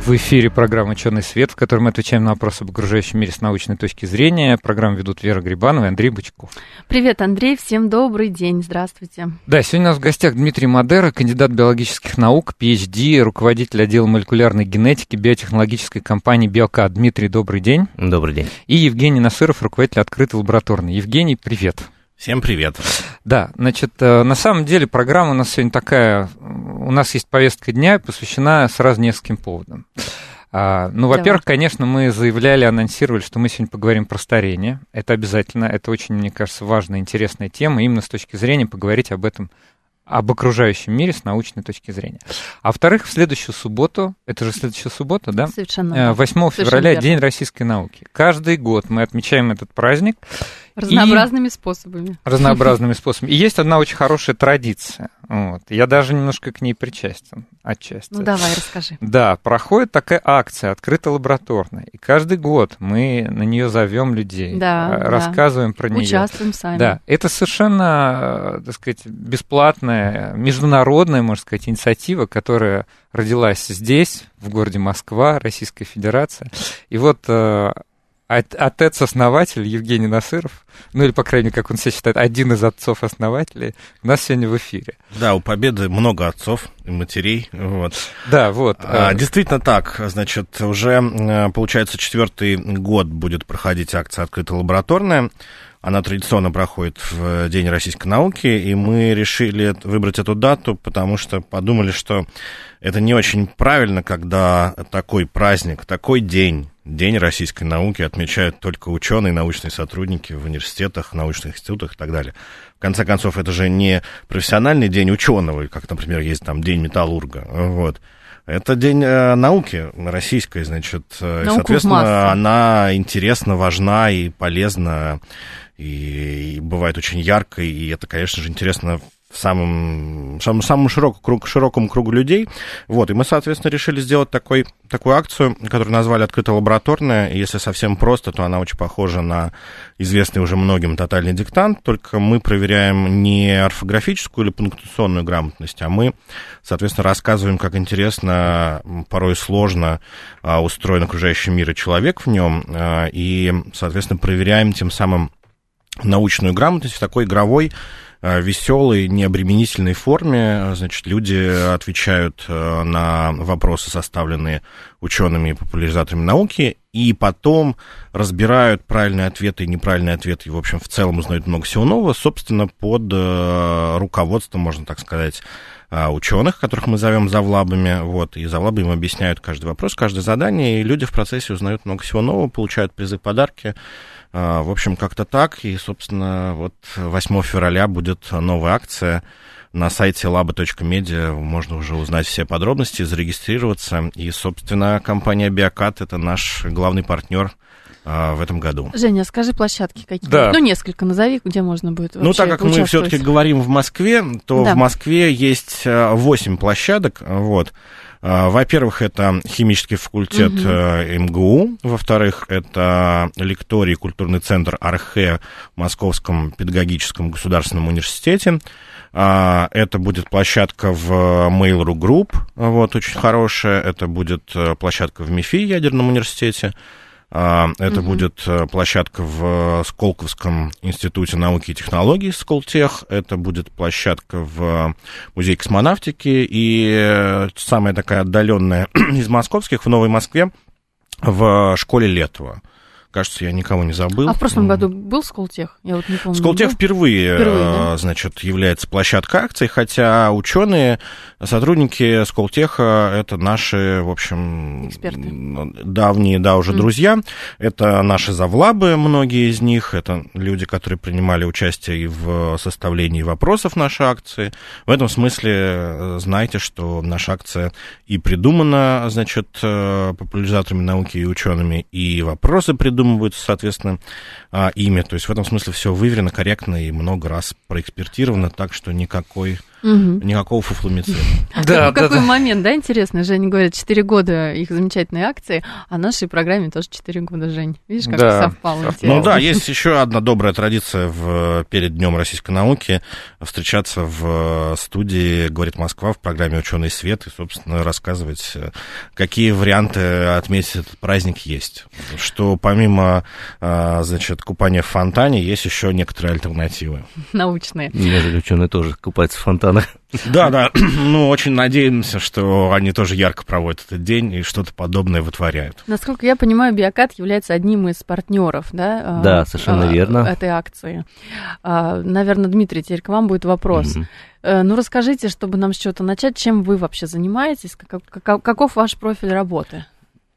В эфире программа «Ученый свет», в которой мы отвечаем на вопросы об окружающем мире с научной точки зрения. Программу ведут Вера Грибанова и Андрей Бычков. Привет, Андрей, всем добрый день, здравствуйте. Да, сегодня у нас в гостях Дмитрий Мадера, кандидат биологических наук, PhD, руководитель отдела молекулярной генетики биотехнологической компании «Биока». Дмитрий, добрый день. Добрый день. И Евгений Насыров, руководитель открытой лабораторной. Евгений, привет. Всем привет. Да, значит, э, на самом деле программа у нас сегодня такая, у нас есть повестка дня, посвящена сразу нескольким поводам. А, ну, во-первых, конечно, мы заявляли, анонсировали, что мы сегодня поговорим про старение. Это обязательно, это очень, мне кажется, важная, интересная тема, именно с точки зрения поговорить об этом об окружающем мире с научной точки зрения. А во-вторых, в следующую субботу, это же следующая суббота, да? Совершенно. 8 Совершенно февраля верно. День российской науки. Каждый год мы отмечаем этот праздник. Разнообразными способами. разнообразными способами. И есть одна очень хорошая традиция. Вот. Я даже немножко к ней причастен отчасти. Ну давай, расскажи. Да, проходит такая акция, открытая лабораторная. И каждый год мы на нее зовем людей, Да, э, да. рассказываем про нее. Участвуем сами. Да, это совершенно, э, так сказать, бесплатная, международная, можно сказать, инициатива, которая родилась здесь, в городе Москва, Российская Федерация. И вот э, отец-основатель Евгений Насыров, ну или, по крайней мере, как он себя считает, один из отцов-основателей, у нас сегодня в эфире. Да, у Победы много отцов и матерей. Вот. Да, вот. А, э, действительно так. Значит, уже, э, получается, четвертый год будет проходить акция «Открытая лабораторная». Она традиционно проходит в День российской науки, и мы решили выбрать эту дату, потому что подумали, что это не очень правильно, когда такой праздник, такой день, День российской науки отмечают только ученые, научные сотрудники в университетах, научных институтах и так далее. В конце концов, это же не профессиональный день ученого, как, например, есть там День металлурга. Вот. Это день э, науки российской, значит, э, и, Науку соответственно, она интересна, важна и полезна, и, и бывает очень яркой, и это, конечно же, интересно в самом, самому, самому широк, круг, широкому кругу людей. Вот, и мы, соответственно, решили сделать такой, такую акцию, которую назвали «Открытая лабораторная». Если совсем просто, то она очень похожа на известный уже многим тотальный диктант, только мы проверяем не орфографическую или пунктуационную грамотность, а мы, соответственно, рассказываем, как интересно, порой сложно а, устроен окружающий мир и человек в нем, а, и, соответственно, проверяем тем самым научную грамотность в такой игровой, веселой, необременительной форме. Значит, люди отвечают э, на вопросы, составленные учеными и популяризаторами науки, и потом разбирают правильные ответы и неправильные ответы, и, в общем, в целом узнают много всего нового, собственно, под э, руководством, можно так сказать, э, ученых, которых мы зовем завлабами, вот, и завлабы им объясняют каждый вопрос, каждое задание, и люди в процессе узнают много всего нового, получают призы, подарки, В общем, как-то так. И, собственно, вот 8 февраля будет новая акция. На сайте laba.media можно уже узнать все подробности, зарегистрироваться. И, собственно, компания Биокат это наш главный партнер а, в этом году. Женя, скажи площадки какие Да. Ну, несколько назови, где можно будет Ну, так как мы все-таки говорим в Москве, то Да. в Москве есть 8 площадок. Вот. А, Во-первых, это химический факультет э, МГУ. Во-вторых, это лекторий культурный центр Архе в Московском педагогическом государственном университете. А, Это будет площадка в Mail.ru Group, вот, очень хорошая. Это будет э, площадка в МИФИ, ядерном университете. А, Это Мгм. будет э, площадка в Сколковском институте науки и технологий Сколтех. Это будет площадка в музее космонавтики. И э, самая такая отдаленная из московских в Новой Москве в школе Летова. Кажется, я никого не забыл. А в прошлом году был Сколтех? Я вот не помню. Сколтех впервые, Впервые, да? значит, является площадкой акций, хотя ученые, сотрудники Сколтеха, это наши, в общем, Эксперты. давние, да, уже Мгм. друзья. Это наши завлабы, многие из них, это люди, которые принимали участие и в составлении вопросов нашей акции. В этом смысле э, знайте, что наша акция и придумана, значит, э, популяризаторами науки и учеными, и вопросы придуманы придумываются, соответственно, а, ими. То есть в этом смысле все выверено, корректно и много раз проэкспертировано, так что никакой Угу. Никакого фуфломицина. Да, а какой момент, да, интересно, Женя говорит, 4 года их замечательные акции, а нашей программе тоже 4 года, Жень. Видишь, как да. совпало. Ну да, есть еще одна добрая традиция в, перед Днем российской науки встречаться в студии «Говорит Москва» в программе «Ученый свет» и, собственно, рассказывать, какие варианты отметить этот праздник есть. Что помимо, а, значит, купания в фонтане, есть еще некоторые альтернативы. Научные. Неужели ученые тоже купаются в фонтане? Странах. Да, да. Ну, очень надеемся, что они тоже ярко проводят этот день и что-то подобное вытворяют. Насколько я понимаю, Биокат является одним из партнеров, да? А, да, совершенно а, верно. Этой акции. А, наверное, Дмитрий, теперь к вам будет вопрос. Mm-hmm. Ну, расскажите, чтобы нам с чего-то начать, чем вы вообще занимаетесь, каков ваш профиль работы?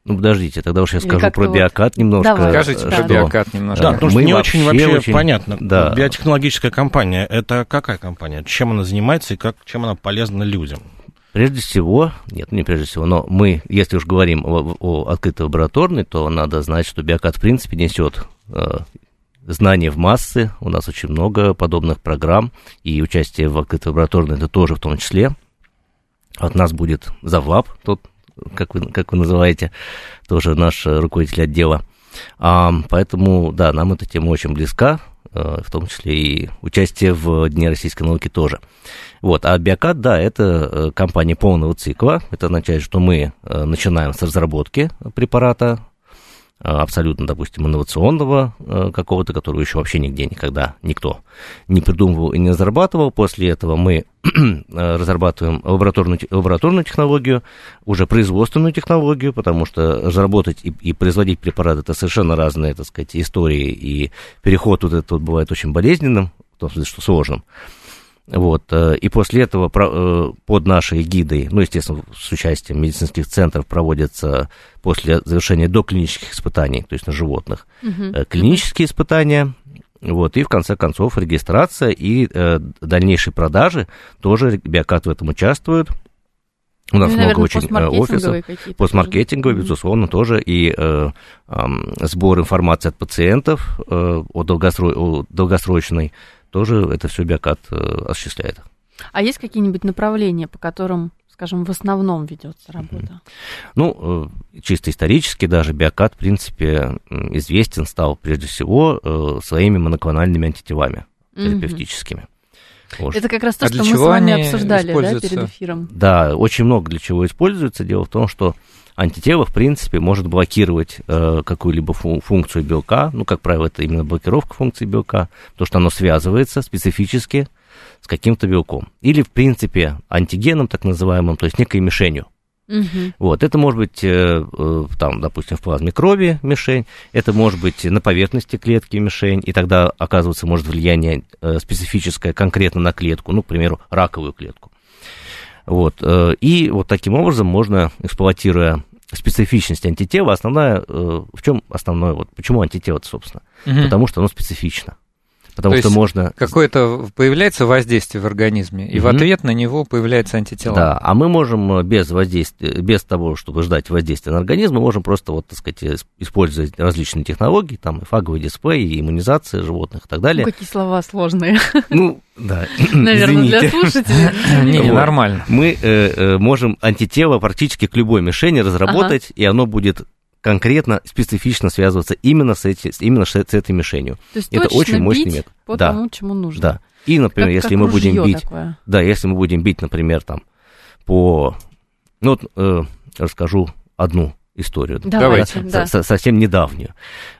Ну, подождите, тогда уж я скажу про вот... биокат немножко. Давай. Скажите про биокат немножко. Да, потому что не очень вообще очень... понятно. Да. Биотехнологическая компания, это какая компания? Чем она занимается и как, чем она полезна людям? Прежде всего, нет, не прежде всего, но мы, если уж говорим о, о открытой лабораторной, то надо знать, что биокат в принципе несет э, знания в массы. У нас очень много подобных программ, и участие в открытой лабораторной это тоже в том числе. От нас будет завлаб, тот как вы, как вы называете, тоже наш руководитель отдела. А, поэтому, да, нам эта тема очень близка, э, в том числе и участие в Дне российской науки тоже. Вот, а Биокат, да, это э, компания полного цикла. Это означает, что мы э, начинаем с разработки препарата, абсолютно, допустим, инновационного э, какого-то, которого еще вообще нигде никогда никто не придумывал и не зарабатывал. После этого мы э, разрабатываем лабораторную, лабораторную технологию, уже производственную технологию, потому что разработать и, и производить препарат это совершенно разные, так сказать, истории, и переход вот этот вот бывает очень болезненным, в том смысле, что сложным. Вот, э, и после этого э, под нашей гидой, ну, естественно, с участием медицинских центров проводятся после завершения доклинических испытаний, то есть на животных, угу. клинические испытания, вот, и в конце концов регистрация и э, дальнейшие продажи, тоже биокат в этом участвуют. У нас ну, много наверное, очень офисов, постмаркетинговые, безусловно, тоже, и э, э, сбор информации от пациентов э, о, долгосро... о долгосрочной тоже это все биокат э, осуществляет. А есть какие-нибудь направления, по которым, скажем, в основном ведется работа? Ну, э, чисто исторически даже биокат, в принципе, известен стал прежде всего э, своими моноклональными антителами терапевтическими. Вот. Это как раз то, а что мы с вами обсуждали да, перед эфиром. Да, очень много для чего используется. Дело в том, что антитело, в принципе, может блокировать э, какую-либо фу- функцию белка, ну, как правило, это именно блокировка функции белка, то, что оно связывается специфически с каким-то белком. Или, в принципе, антигеном, так называемым, то есть некой мишенью. Угу. Вот, это может быть, э, э, там, допустим, в плазме крови мишень, это может быть на поверхности клетки мишень, и тогда, оказывается, может влияние э, специфическое конкретно на клетку, ну, к примеру, раковую клетку. Вот. И вот таким образом можно, эксплуатируя специфичность антитела, основная, в чем основное, вот почему антитело, собственно? Угу. Потому что оно специфично. Потому То что можно... Какое-то появляется воздействие в организме, и mm в ответ на него появляется антитела. Да, а мы можем э, без воздействия, без того, чтобы ждать воздействия на организм, мы можем просто, вот, так сказать, использовать различные технологии, там, и фаговый дисплей, и иммунизация животных и так далее. Ну, какие слова сложные. Ну, да, Наверное, для слушателей. Не, нормально. Мы э, э, можем антитело практически к любой мишени разработать, и оно будет конкретно, специфично связываться именно с, эти, именно с этой мишенью. То есть Это очень мощный метод. По да. тому, чему нужно. Да. И, например, как, если как мы будем бить, такое. да, если мы будем бить, например, там по, ну вот э, расскажу одну историю. Давайте. Да. Со, совсем недавнюю.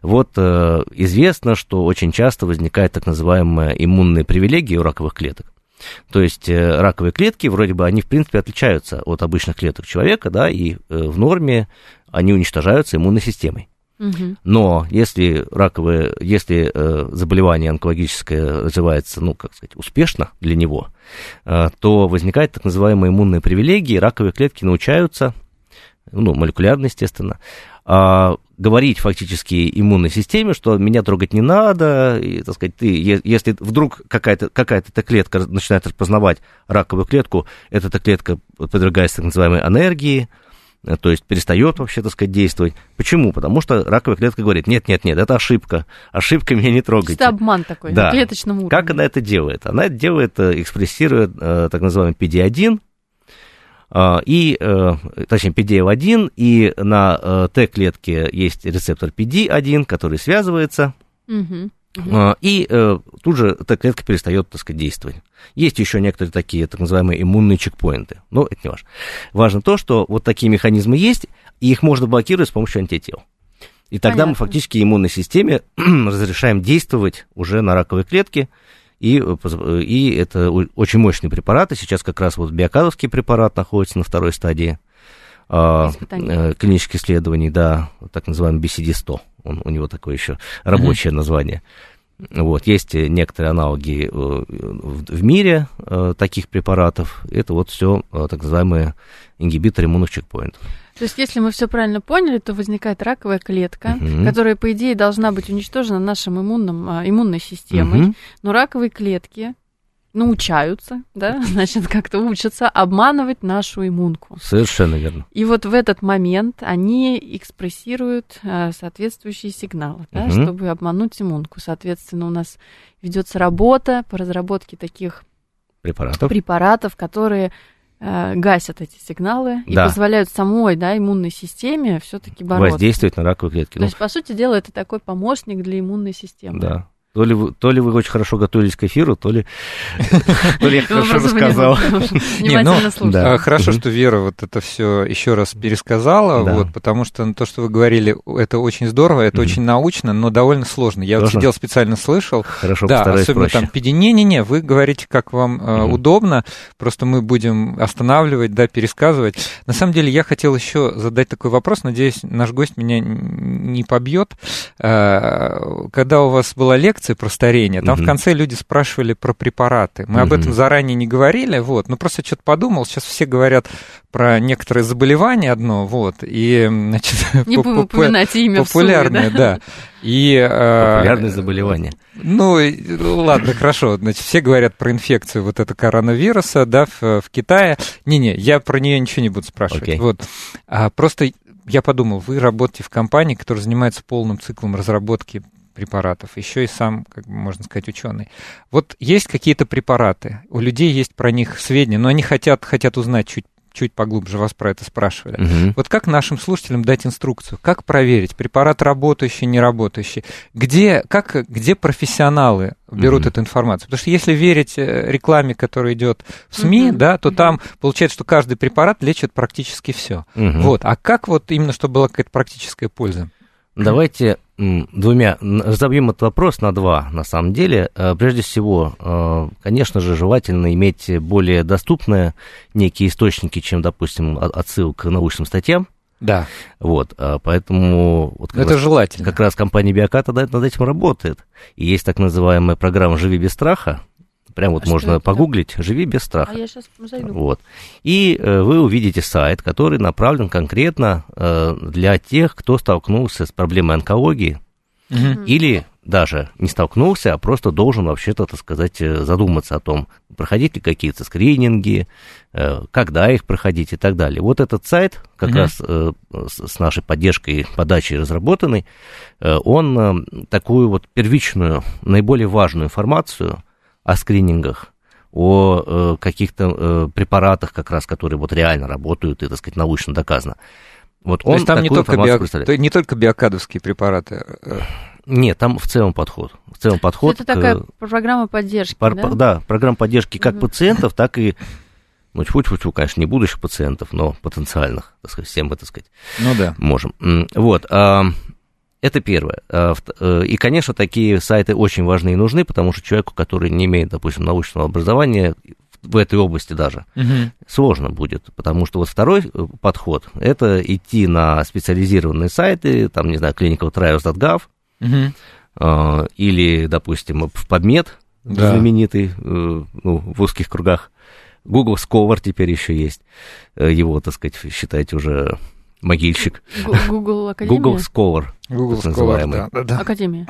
Вот э, известно, что очень часто возникает так называемая иммунная привилегия у раковых клеток. То есть э, раковые клетки, вроде бы, они, в принципе, отличаются от обычных клеток человека, да, и э, в норме они уничтожаются иммунной системой. Но если раковое, если э, заболевание онкологическое развивается, ну, как сказать, успешно для него, э, то возникает так называемая иммунная привилегия, и раковые клетки научаются, ну, молекулярно, естественно, э, говорить фактически иммунной системе, что меня трогать не надо, и, так сказать, ты, если вдруг какая-то какая то клетка начинает распознавать раковую клетку, эта клетка подвергается так называемой энергии, э, то есть перестает вообще, так сказать, действовать. Почему? Потому что раковая клетка говорит, нет-нет-нет, это ошибка, ошибка меня не трогайте. Это обман такой да. на клеточном уровне. Как она это делает? Она это делает, э, экспрессирует так называемый PD-1, и, точнее, PD-1, и на Т-клетке есть рецептор PD-1, который связывается, угу. Угу. И э, тут же эта клетка перестает, так сказать, действовать. Есть еще некоторые такие так называемые иммунные чекпоинты, но это не важно. Важно то, что вот такие механизмы есть, и их можно блокировать с помощью антител. И тогда Понятно. мы фактически иммунной системе разрешаем действовать уже на раковые клетки, и, э, и это очень мощные препараты. Сейчас как раз вот биокадовский препарат находится на второй стадии а, э, клинических исследований, да, так называемый BCD-100. Он, у него такое еще рабочее mm-hmm. название. Вот, есть некоторые аналоги э, в мире э, таких препаратов. Это вот все так называемые ингибиторы иммунных чекпоинтов. То есть, если мы все правильно поняли, то возникает раковая клетка, угу. которая, по идее, должна быть уничтожена нашим иммунным, а, иммунной системой. Угу. Но раковые клетки научаются, да, значит, как-то учатся обманывать нашу иммунку. Совершенно верно. И вот в этот момент они экспрессируют э, соответствующие сигналы, да, угу. чтобы обмануть иммунку. Соответственно, у нас ведется работа по разработке таких препаратов, препаратов которые э, гасят эти сигналы да. и позволяют самой да, иммунной системе все-таки бороться. Воздействовать на раковые клетки. То ну. есть, по сути дела, это такой помощник для иммунной системы. Да. То ли, вы, то ли вы очень хорошо готовились к эфиру, то ли, то ли я хорошо рассказал. Ну, а, хорошо, что Вера вот это все еще раз пересказала, вот, потому что то, что вы говорили, это очень здорово, это очень научно, но довольно сложно. Я вот сидел специально слышал. Хорошо, да, особенно там. Не-не-не, вы говорите, как вам э, удобно, просто мы будем останавливать, да, пересказывать. На самом деле я хотел еще задать такой вопрос, надеюсь, наш гость меня не побьет. Э, когда у вас была лекция, лекции про старение, там угу. в конце люди спрашивали про препараты. Мы угу. об этом заранее не говорили, вот, ну просто что-то подумал, сейчас все говорят про некоторые заболевания одно, вот, и, значит... Не будем упоминать имя Популярное, да. И, э, Популярные заболевания. Ну, ладно, хорошо. Значит, все говорят про инфекцию вот это коронавируса, да, в, в Китае. Не-не, я про нее ничего не буду спрашивать. Okay. Вот. А, просто я подумал, вы работаете в компании, которая занимается полным циклом разработки препаратов, еще и сам, как можно сказать, ученый. Вот есть какие-то препараты, у людей есть про них сведения, но они хотят, хотят узнать чуть чуть поглубже вас про это спрашивали. Угу. Вот как нашим слушателям дать инструкцию? Как проверить, препарат работающий, не работающий? Где, как, где профессионалы берут угу. эту информацию? Потому что если верить э, рекламе, которая идет в СМИ, угу. да, то угу. там получается, что каждый препарат лечит практически все. Угу. Вот. А как вот именно, чтобы была какая-то практическая польза? Давайте двумя разобьем этот вопрос на два, на самом деле. Э, прежде всего, э, конечно же, желательно иметь более доступные некие источники, чем, допустим, отсылка к научным статьям. Да. Вот, э, поэтому... Вот как Это раз, желательно. Как раз компания Биоката над этим работает. И есть так называемая программа «Живи без страха», Прям вот а можно погуглить «Живи без страха». А я сейчас зайду. Вот. И э, вы увидите сайт, который направлен конкретно э, для тех, кто столкнулся с проблемой онкологии угу. или даже не столкнулся, а просто должен вообще-то, так сказать, э, задуматься о том, проходить ли какие-то скрининги, э, когда их проходить и так далее. Вот этот сайт, как угу. раз э, с нашей поддержкой, подачей разработанный, он такую вот первичную, наиболее важную информацию о скринингах, о э, каких-то э, препаратах, как раз, которые вот реально работают и, так сказать, научно доказано. Вот он То есть там не только, био... не только биокадовские препараты? Э? Нет, там в целом подход. В целом подход. Это такая программа поддержки, Пар... да? Да, программа поддержки как угу. пациентов, так и, ну, тьфу-тьфу-тьфу, конечно, не будущих пациентов, но потенциальных, так сказать, всем мы, так сказать, ну, да. можем. Вот. Это первое. А, э, и, конечно, такие сайты очень важны и нужны, потому что человеку, который не имеет, допустим, научного образования, в этой области даже, угу. сложно будет, потому что вот второй э, подход – это идти на специализированные сайты, там, не знаю, clinicaltrials.gov, угу. или, допустим, в PubMed, да. знаменитый, э, ну, в узких кругах, Google Scholar теперь еще есть, его, так сказать, считайте уже могильщик. Google Академия? Google Scholar. Google Scholar, да, да, да. Академия.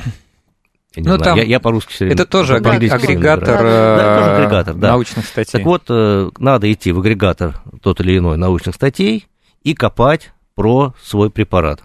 Я ну, там, я, я по-русски все. Это тоже да, агрегатор, да, да, тоже агрегатор да. научных статей. Так вот, э, надо идти в агрегатор тот или иной научных статей и копать про свой препарат.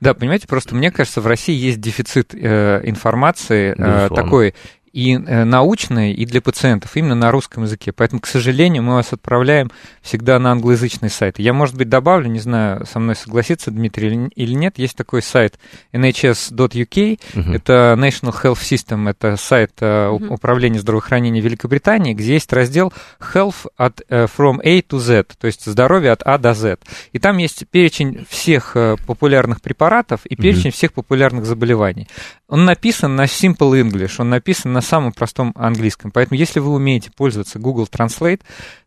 Да, понимаете, просто мне кажется, в России есть дефицит э, информации э, такой и э, научной, и для пациентов именно на русском языке. Поэтому, к сожалению, мы вас отправляем всегда на англоязычный сайт. Я, может быть, добавлю, не знаю, со мной согласится Дмитрий или нет, есть такой сайт nhs.uk, uh-huh. это National Health System, это сайт uh-huh. управления здравоохранения Великобритании, где есть раздел Health от, from A to Z, то есть здоровье от А до Z. И там есть перечень всех популярных препаратов и перечень uh-huh. всех популярных заболеваний. Он написан на Simple English, он написан на самом простом английском. Поэтому, если вы умеете пользоваться Google Translate,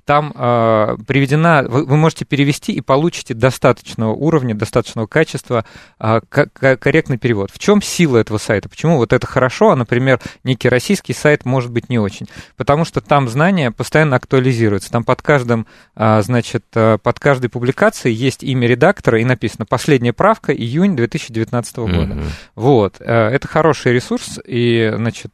там э, приведена, вы, вы можете перевести и получите достаточного уровня, достаточного качества э, корректный перевод. В чем сила этого сайта? Почему вот это хорошо, а, например, некий российский сайт может быть не очень? Потому что там знания постоянно актуализируются. Там под каждым, э, значит, под каждой публикацией есть имя редактора и написано «Последняя правка, июнь 2019 года». Mm-hmm. Вот. Это хороший ресурс, и, значит,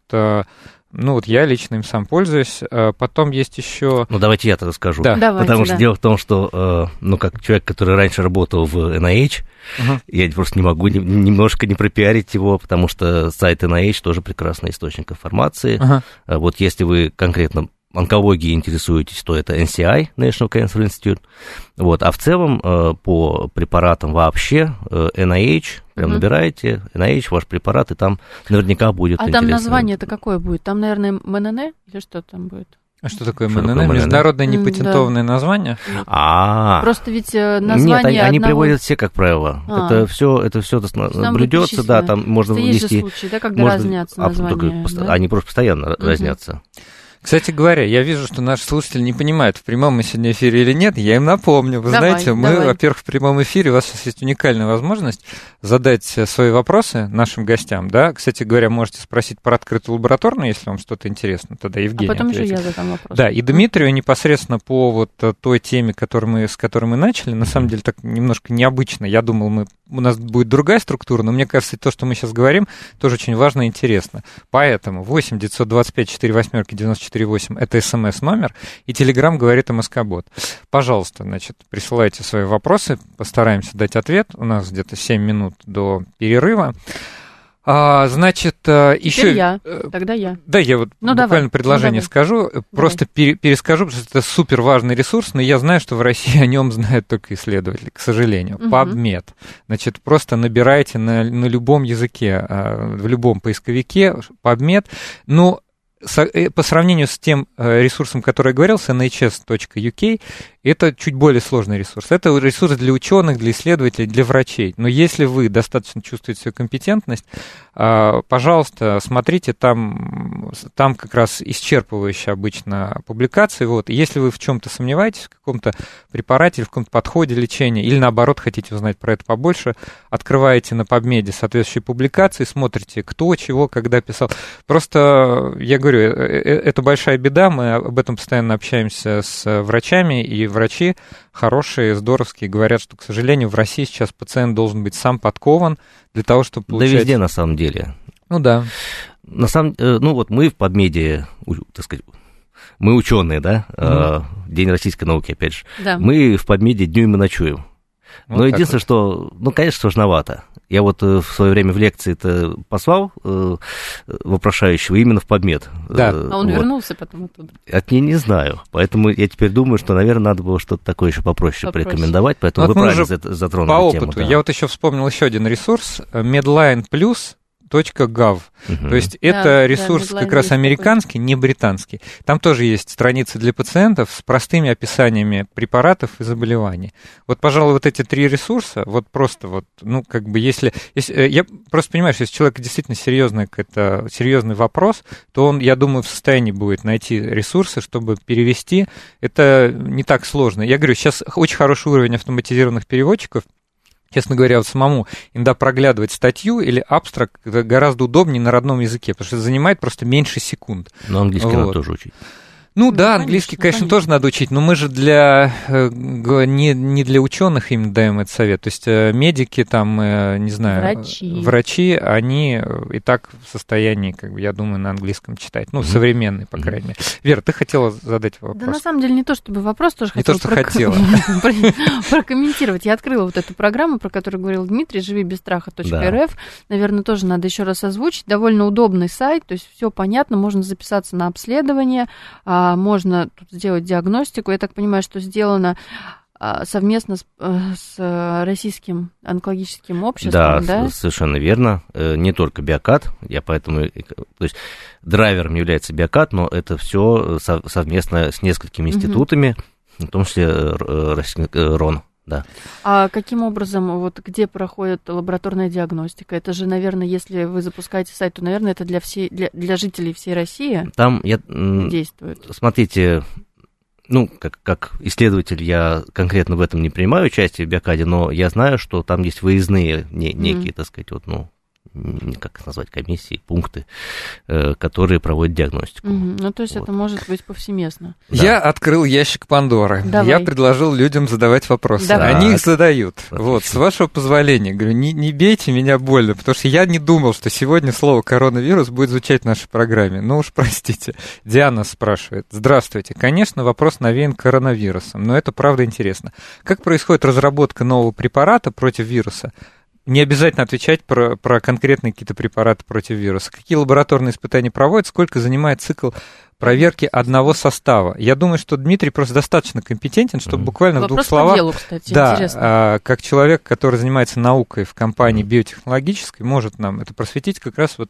ну вот я лично им сам пользуюсь. Э, потом есть еще. Ну давайте я тогда скажу. Да. Давайте, Потому что да. дело в том, что, э, ну как человек, который раньше работал в NIH, uh-huh. я просто не могу немножко не пропиарить его, потому что сайт NIH тоже прекрасный источник информации. Uh-huh. Вот если вы конкретно онкологией интересуетесь, то это NCI, National Cancer Institute. Вот. А в целом э, по препаратам вообще э, NIH, прям mm-hmm. набираете NIH, ваш препарат, и там наверняка будет А там название это какое будет? Там, наверное, МНН или что там будет? А что такое что МНН? Такое Международное непатентованное да. название? А, просто ведь название Нет, они, одного... они приводят все, как правило. А. Это все, это все блюдется, да, там можно внести. Есть же случаи, да, когда можно, разнятся а, названия. А, да? Они просто постоянно угу. разнятся. Кстати говоря, я вижу, что наши слушатели не понимают, в прямом мы сегодня эфире или нет. Я им напомню. Вы давай, знаете, мы, давай. во-первых, в прямом эфире, у вас сейчас есть уникальная возможность задать э, свои вопросы нашим гостям. Да? Кстати говоря, можете спросить про открытую лабораторную, если вам что-то интересно. Тогда Евгений А потом ответит. еще я задам вопрос. Да, и Дмитрию непосредственно по вот э, той теме, которую мы, с которой мы начали, на самом деле так немножко необычно. Я думал, мы, у нас будет другая структура, но мне кажется, то, что мы сейчас говорим, тоже очень важно и интересно. Поэтому 8 925 4 восьмерки 94 8 это смс смс-номер, и Телеграм говорит МСК-бот. Пожалуйста, значит, присылайте свои вопросы, постараемся дать ответ. У нас где-то 7 минут до перерыва. А, значит, э, еще... я, э, тогда я. Да, я вот ну, буквально давай. предложение ну, скажу, давай. просто пере, перескажу, потому что это супер важный ресурс, но я знаю, что в России о нем знают только исследователи, к сожалению. Угу. PubMed. Значит, просто набирайте на, на любом языке, а, в любом поисковике PubMed. Ну, по сравнению с тем э, ресурсом, который я говорил, с nhs.uk, это чуть более сложный ресурс. Это ресурс для ученых, для исследователей, для врачей. Но если вы достаточно чувствуете свою компетентность, а, пожалуйста, смотрите, там, там как раз исчерпывающая обычно публикации. Вот. Если вы в чем-то сомневаетесь, в каком-то препарате в каком-то подходе лечения, или наоборот хотите узнать про это побольше, открываете на PubMed соответствующие публикации, смотрите, кто, чего, когда писал. Просто, я говорю, э, э, это большая беда, мы об этом постоянно общаемся с врачами, и врачи хорошие, здоровские, говорят, что, к сожалению, в России сейчас пациент должен быть сам подкован для того, чтобы получать... Да везде, на самом деле. Ну да. На самом э, ну вот мы в подмеде, так сказать, мы ученые, да, mm День российской науки, опять же. Да. Мы в подмеде днем и ночуем. Вот Но единственное, вот. что, ну, конечно, сложновато. Я вот э, в свое время в лекции это послал э, вопрошающего именно в подмет. Да. Э, а он вот. вернулся потом оттуда? От ней не знаю. Поэтому я теперь думаю, что, наверное, надо было что-то такое еще попроще, попроще. порекомендовать. Поэтому вот вы правильно затронули по опыту. Тему, да. Я вот еще вспомнил еще один ресурс. Medline Plus .gov. Угу. То есть да, это ресурс да, как раз американский, не британский. Там тоже есть страницы для пациентов с простыми описаниями препаратов и заболеваний. Вот, пожалуй, вот эти три ресурса, вот просто вот, ну, как бы, если... если э, я просто понимаю, что если человек действительно серьезный, это серьезный вопрос, то он, я думаю, в состоянии будет найти ресурсы, чтобы перевести. Это не так сложно. Я говорю, сейчас очень хороший уровень автоматизированных переводчиков, честно говоря, вот самому иногда проглядывать статью или абстракт гораздо удобнее на родном языке, потому что занимает просто меньше секунд. Но английский вот. надо тоже учить. Ну, ну да, английский, конечно, конечно, тоже надо учить, но мы же для э, не, не для ученых им даем этот совет. То есть э, медики, там, э, не знаю, врачи, врачи они и так в состоянии, как бы, я думаю, на английском читать. Ну, mm-hmm. современный, по крайней мере. Вера, ты хотела задать вопрос? Да, на самом деле, не то чтобы вопрос, тоже не хотела. то, что прок... хотела. прокомментировать. Я открыла вот эту программу, про которую говорил Дмитрий, живи без страха.рф. Наверное, тоже надо еще раз озвучить. Довольно удобный сайт, то есть все понятно, можно записаться на обследование, а, можно тут сделать диагностику. Я так понимаю, что сделано а, совместно с, э, с российским онкологическим обществом, да? Да, совершенно верно. Э, не только биокат, я поэтому... То есть драйвером является биокат, но это все совместно с несколькими институтами, угу. в том числе э, РОН. Да. А каким образом, вот где проходит лабораторная диагностика? Это же, наверное, если вы запускаете сайт, то, наверное, это для, всей, для, для жителей всей России Там я, действует. Смотрите, ну, как, как исследователь я конкретно в этом не принимаю участие в биокаде, но я знаю, что там есть выездные не, некие, mm. так сказать, вот, ну, как назвать, комиссии, пункты, э, которые проводят диагностику. Угу. Ну, то есть вот. это может быть повсеместно. Да. Я открыл ящик Пандоры. Давай. Я предложил людям задавать вопросы. Давай. Они их задают. Отлично. Вот, с вашего позволения, говорю, не, не бейте меня больно, потому что я не думал, что сегодня слово коронавирус будет звучать в нашей программе. Ну уж простите. Диана спрашивает. Здравствуйте. Конечно, вопрос навеян коронавирусом, но это правда интересно. Как происходит разработка нового препарата против вируса? Не обязательно отвечать про, про конкретные какие-то препараты против вируса. Какие лабораторные испытания проводят, сколько занимает цикл проверки одного состава. Я думаю, что Дмитрий просто достаточно компетентен, чтобы mm-hmm. буквально Вопрос в двух словах... Делу, кстати, да, интересно. А, как человек, который занимается наукой в компании mm-hmm. биотехнологической, может нам это просветить как раз вот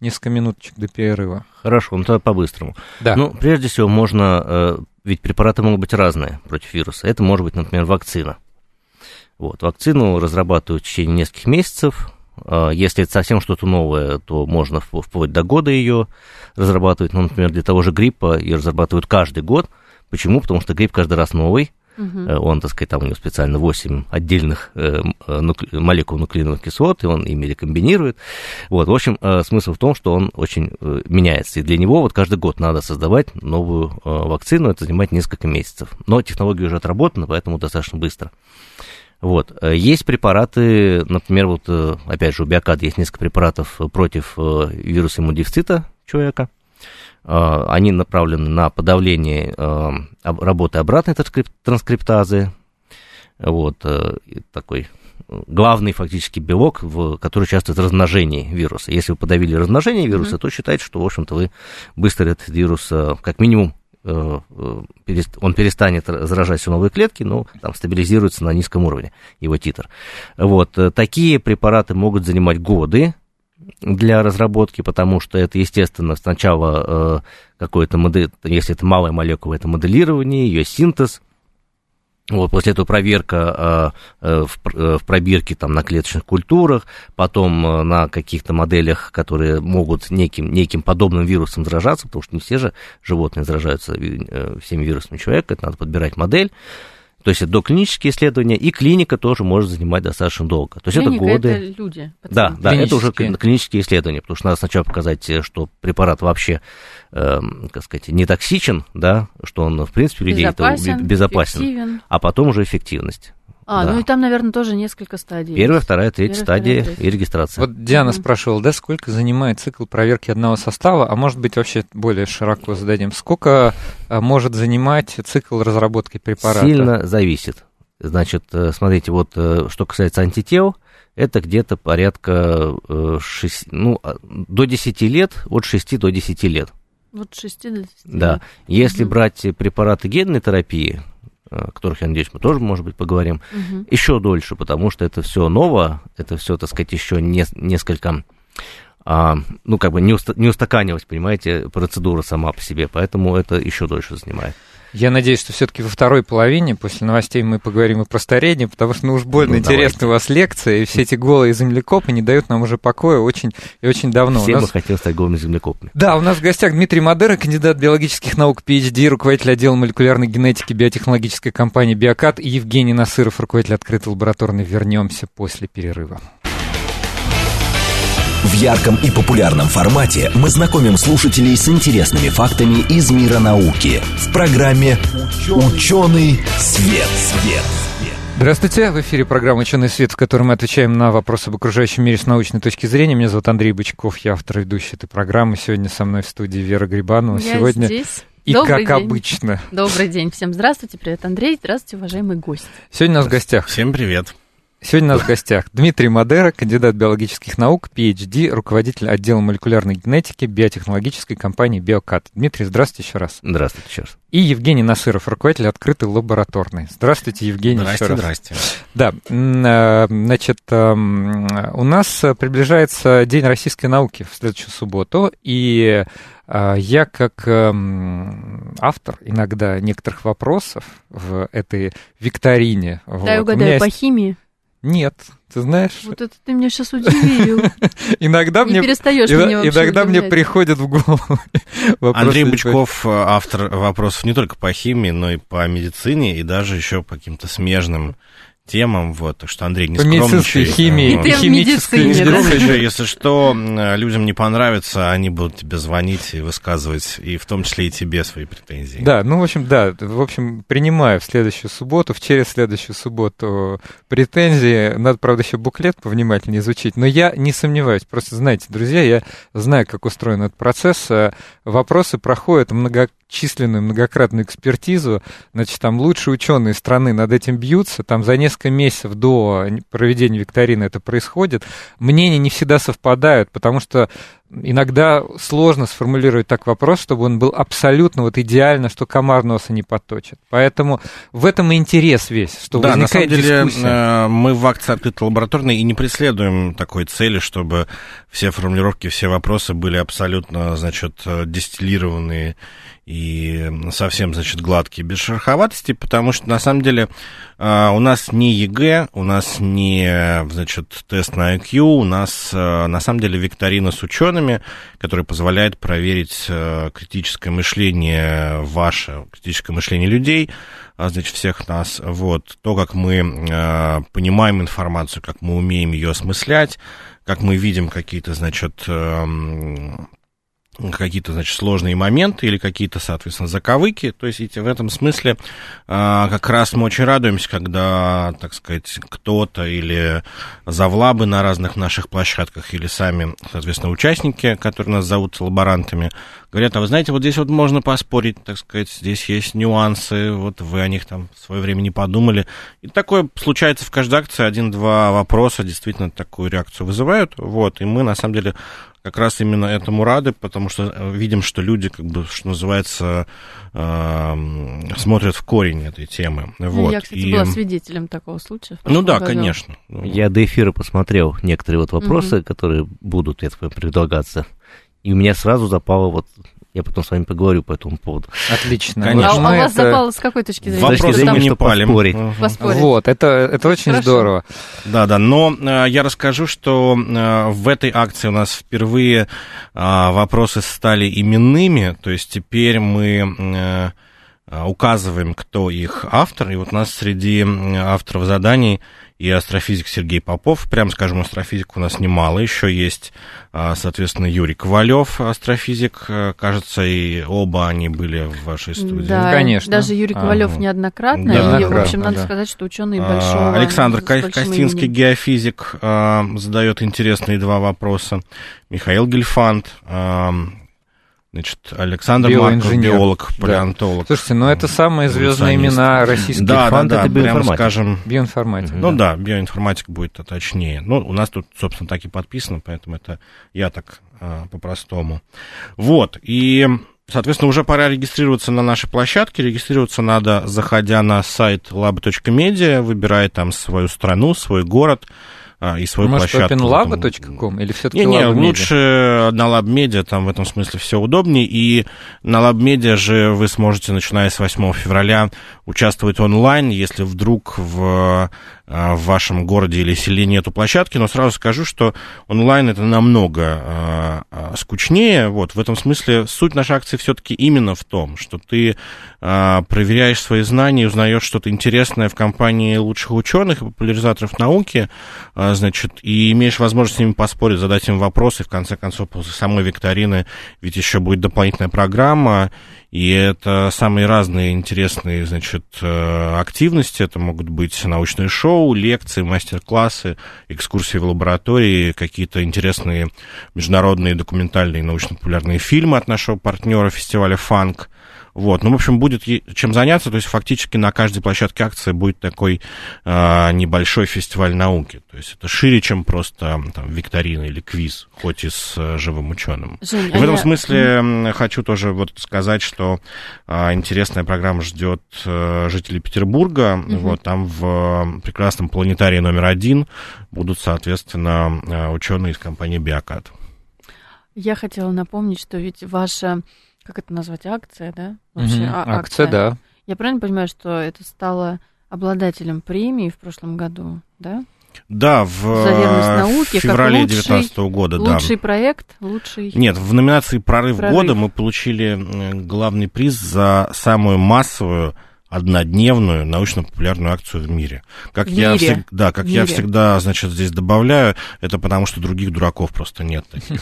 несколько минуточек до перерыва. Хорошо, ну тогда по-быстрому. Да. Ну, прежде всего, можно... Э, ведь препараты могут быть разные против вируса. Это может быть, например, вакцина. Вот, вакцину разрабатывают в течение нескольких месяцев. А, если это совсем что-то новое, то можно вплоть до года ее разрабатывать. Ну, например, для того же гриппа ее разрабатывают каждый год. Почему? Потому что грипп каждый раз новый. Угу. Он, так сказать, там у него специально 8 отдельных э, э, нукле... молекул нуклеиновых кислот, и он ими рекомбинирует. Вот, в общем, смысл в том, что он очень меняется. И для него вот каждый год надо создавать новую вакцину, это занимает несколько месяцев. Но технология уже отработана, поэтому достаточно быстро. Вот. Э, есть препараты, например, вот, э, опять же, у биокад есть несколько препаратов против э, вируса иммунодефицита человека. Они направлены на подавление работы обратной транскриптазы. Вот, такой главный фактически белок, в, который участвует в размножении вируса. Если вы подавили размножение вируса, mm-hmm. то считайте, что, в общем-то, вы быстро этот вирус как минимум он перестанет заражать все новые клетки, но там стабилизируется на низком уровне его титр. Вот, э, такие препараты могут занимать годы для разработки, потому что это, естественно, сначала какое-то модель, если это малая молекула, это моделирование, ее синтез, вот, после этого проверка э, в, э, в пробирке там, на клеточных культурах, потом э, на каких-то моделях, которые могут неким, неким подобным вирусом заражаться, потому что не все же животные заражаются э, всеми вирусами человека, это надо подбирать модель. То есть это доклинические исследования, и клиника тоже может занимать достаточно долго. То есть клиника это годы. Это люди. Да, да, это уже клинические исследования, потому что надо сначала показать, э, что препарат вообще, э, как сказать, не токсичен, да, что он, в принципе, людей безопасен, безопасен эффективен. а потом уже эффективность. А, да. ну и там, наверное, тоже несколько стадий. Первая, вторая, третья стадия вторая, и регистрация. Вот Диана mm-hmm. спрашивала, да, сколько занимает цикл проверки одного состава, а может быть вообще более широко зададим, сколько а, может занимать цикл разработки препарата? Сильно зависит. Значит, э, смотрите, вот э, что касается антител, это где-то порядка 6, э, ну, а, до 10 лет, от 6 до 10 лет. Вот 6 до 10 Да. Лет. Если mm-hmm. брать препараты генной терапии, о которых, я надеюсь, мы тоже, может быть, поговорим, угу. еще дольше, потому что это все ново, это все, так сказать, еще не, несколько, а, ну, как бы не, уста, не устаканилась, понимаете, процедура сама по себе, поэтому это еще дольше занимает. Я надеюсь, что все-таки во второй половине, после новостей, мы поговорим и про старение, потому что, ну, уж больно ну, интересна у вас лекция, и все эти голые землекопы не дают нам уже покоя очень и очень давно. Все нас... бы хотели стать голыми землекопами. Да, у нас в гостях Дмитрий Мадера, кандидат биологических наук, PhD, руководитель отдела молекулярной генетики биотехнологической компании «Биокат» и Евгений Насыров, руководитель открытой лабораторной. Вернемся после перерыва. В ярком и популярном формате мы знакомим слушателей с интересными фактами из мира науки в программе «Ученый свет». свет. Здравствуйте, в эфире программа «Ученый свет», в которой мы отвечаем на вопросы об окружающем мире с научной точки зрения. Меня зовут Андрей Бычков, я автор и ведущий этой программы. Сегодня со мной в студии Вера Грибанова. Я Сегодня здесь. и Добрый как день. обычно. Добрый день. Всем здравствуйте. Привет, Андрей. Здравствуйте, уважаемый гость. Сегодня у нас в гостях Всем привет. Сегодня у нас в гостях Дмитрий Мадера, кандидат биологических наук, PhD, руководитель отдела молекулярной генетики биотехнологической компании Биокат. Дмитрий, здравствуйте еще раз. Здравствуйте еще раз. И Евгений Насыров, руководитель открытой лабораторной. Здравствуйте, Евгений, Здрасте, еще раз. здрасте. Да, э, значит, эм, у нас приближается День российской науки в следующую субботу, и э, я как эм, автор иногда некоторых вопросов в этой викторине. Дай вот, у меня угадаю, по есть- химии. Нет, ты знаешь, Вот это ты меня сейчас удивил. иногда Не мне... перестаешь иногда- меня вообще Иногда мне приходит в голову Андрей из- Бычков, э, автор вопросов не только по химии, но и по медицине, и даже еще по каким-то смежным темам. Вот. Так что, Андрей, не По медицинской химии, И по ты в химической медицине, да? если что, людям не понравится, они будут тебе звонить и высказывать, и в том числе и тебе свои претензии. Да, ну, в общем, да, в общем, принимаю в следующую субботу, в через следующую субботу претензии. Надо, правда, еще буклет повнимательнее изучить, но я не сомневаюсь. Просто, знаете, друзья, я знаю, как устроен этот процесс. Э, Вопросы проходят многочисленную, многократную экспертизу. Значит, там лучшие ученые страны над этим бьются. Там за несколько месяцев до проведения викторины это происходит. Мнения не всегда совпадают, потому что иногда сложно сформулировать так вопрос, чтобы он был абсолютно вот идеально, что комар носа не подточит. Поэтому в этом и интерес весь, что Да, на самом возникает деле дискуссия. э, мы в акции открытой лабораторной и не преследуем такой цели, чтобы все формулировки, все вопросы были абсолютно, значит, э, дистиллированные и совсем, значит, гладкие, без шероховатости, потому что, на самом деле, э, у нас не ЕГЭ, у нас не, значит, тест на IQ, у нас, э, на самом деле, викторина с учеными, которая позволяет проверить э, критическое мышление ваше, критическое мышление людей, а, значит, всех нас, вот, то, как мы понимаем информацию, как мы умеем ее осмыслять, как мы видим какие-то, значит, эм, какие-то, значит, сложные моменты или какие-то, соответственно, заковыки. То есть в этом смысле э, как раз мы очень радуемся, когда, так сказать, кто-то или завлабы на разных наших площадках или сами, соответственно, участники, которые нас зовут лаборантами, говорят, а вы знаете, вот здесь вот можно поспорить, так сказать, здесь есть нюансы, вот вы о них там в свое время не подумали. И такое случается в каждой акции, один-два вопроса действительно такую реакцию вызывают, вот, и мы, на самом деле, как раз именно этому рады, потому что э, видим, что люди, как бы, что называется, эм, смотрят в корень этой темы. Ну, Вот. Я, кстати, И- была свидетелем такого случая. Ну да, году. конечно. Ну, Я до эфира посмотрел некоторые вот вопросы, которые будут, я предлагаться. И у меня сразу запало вот... Я потом с вами поговорю по этому поводу. Отлично. Конечно. А, а у вас это- запало с какой точки зрения? С точки Вопросы зрения, что палим. поспорить. Мгм. Поспорить. Вот, это, это очень Хорошо. здорово. Да, да, но э, я расскажу, что э, в этой акции у нас впервые э, вопросы стали именными, то есть теперь мы э, э, указываем, кто их автор, и вот у нас среди м, авторов заданий и астрофизик Сергей Попов, прям скажем, астрофизик у нас немало, еще есть, э, соответственно, Юрий Ковалев, астрофизик, э, кажется, и оба они были в вашей студии. Да, Конечно. даже Юрий Ковалев Ага. неоднократно. Да. и, в общем, надо да. сказать, что ученые А, большого. Александр Костинский, геофизик, а, задает интересные два вопроса. Михаил Гельфанд, а, значит, Александр Марков, биолог, Да. палеонтолог. Слушайте, ну это самые звездные имена российских Да, да, Гельфанд да, это прямо биоинформатик. скажем, биоинформатики. ну да, биоинформатика будет точнее. Ну, у нас тут, собственно, так и подписано, поэтому это я так а, по-простому. Вот, и, соответственно, уже пора регистрироваться на нашей площадке. Регистрироваться надо, заходя на сайт lab.media, выбирая там свою страну, свой город а, и свою Может, площадку. openlab.com или все-таки Не-не, лучше на LabMedia, там в этом смысле все удобнее. И на LabMedia же вы сможете, начиная с 8 февраля, участвовать онлайн, если вдруг в, в вашем городе или селе нету площадки, но сразу скажу, что онлайн это намного скучнее. Вот, в этом смысле суть нашей акции все-таки именно в том, что ты проверяешь свои знания, узнаешь что-то интересное в компании лучших ученых и популяризаторов науки, значит, и имеешь возможность с ними поспорить, задать им вопросы, в конце концов, после самой викторины ведь еще будет дополнительная программа, и это самые разные интересные, значит, э, активности. Это могут быть научные шоу, лекции, мастер-классы, экскурсии в лаборатории, какие-то интересные международные документальные научно-популярные фильмы от нашего партнера фестиваля «Фанк». Вот, ну, в общем, будет чем заняться, то есть фактически на каждой площадке акции будет такой э, небольшой фестиваль науки. То есть это шире, чем просто там, викторина или квиз, хоть и с э, живым ученым. Жень, и в этом я... смысле хочу тоже вот сказать, что э, интересная программа ждет э, жителей Петербурга. Mm-hmm. Вот там в прекрасном планетарии номер один будут, соответственно, ученые из компании Биокат. Я хотела напомнить, что ведь ваша как это назвать, акция, да? Вообще, угу, акция, акция, да. Я правильно понимаю, что это стало обладателем премии в прошлом году, да? Да, в, науки, в феврале 2019 года. Лучший да. проект, лучший... Нет, в номинации «Прорыв, Прорыв года» мы получили главный приз за самую массовую однодневную научно-популярную акцию в мире. Как мире. я всегда, да, как я всегда, значит, здесь добавляю, это потому что других дураков просто нет таких.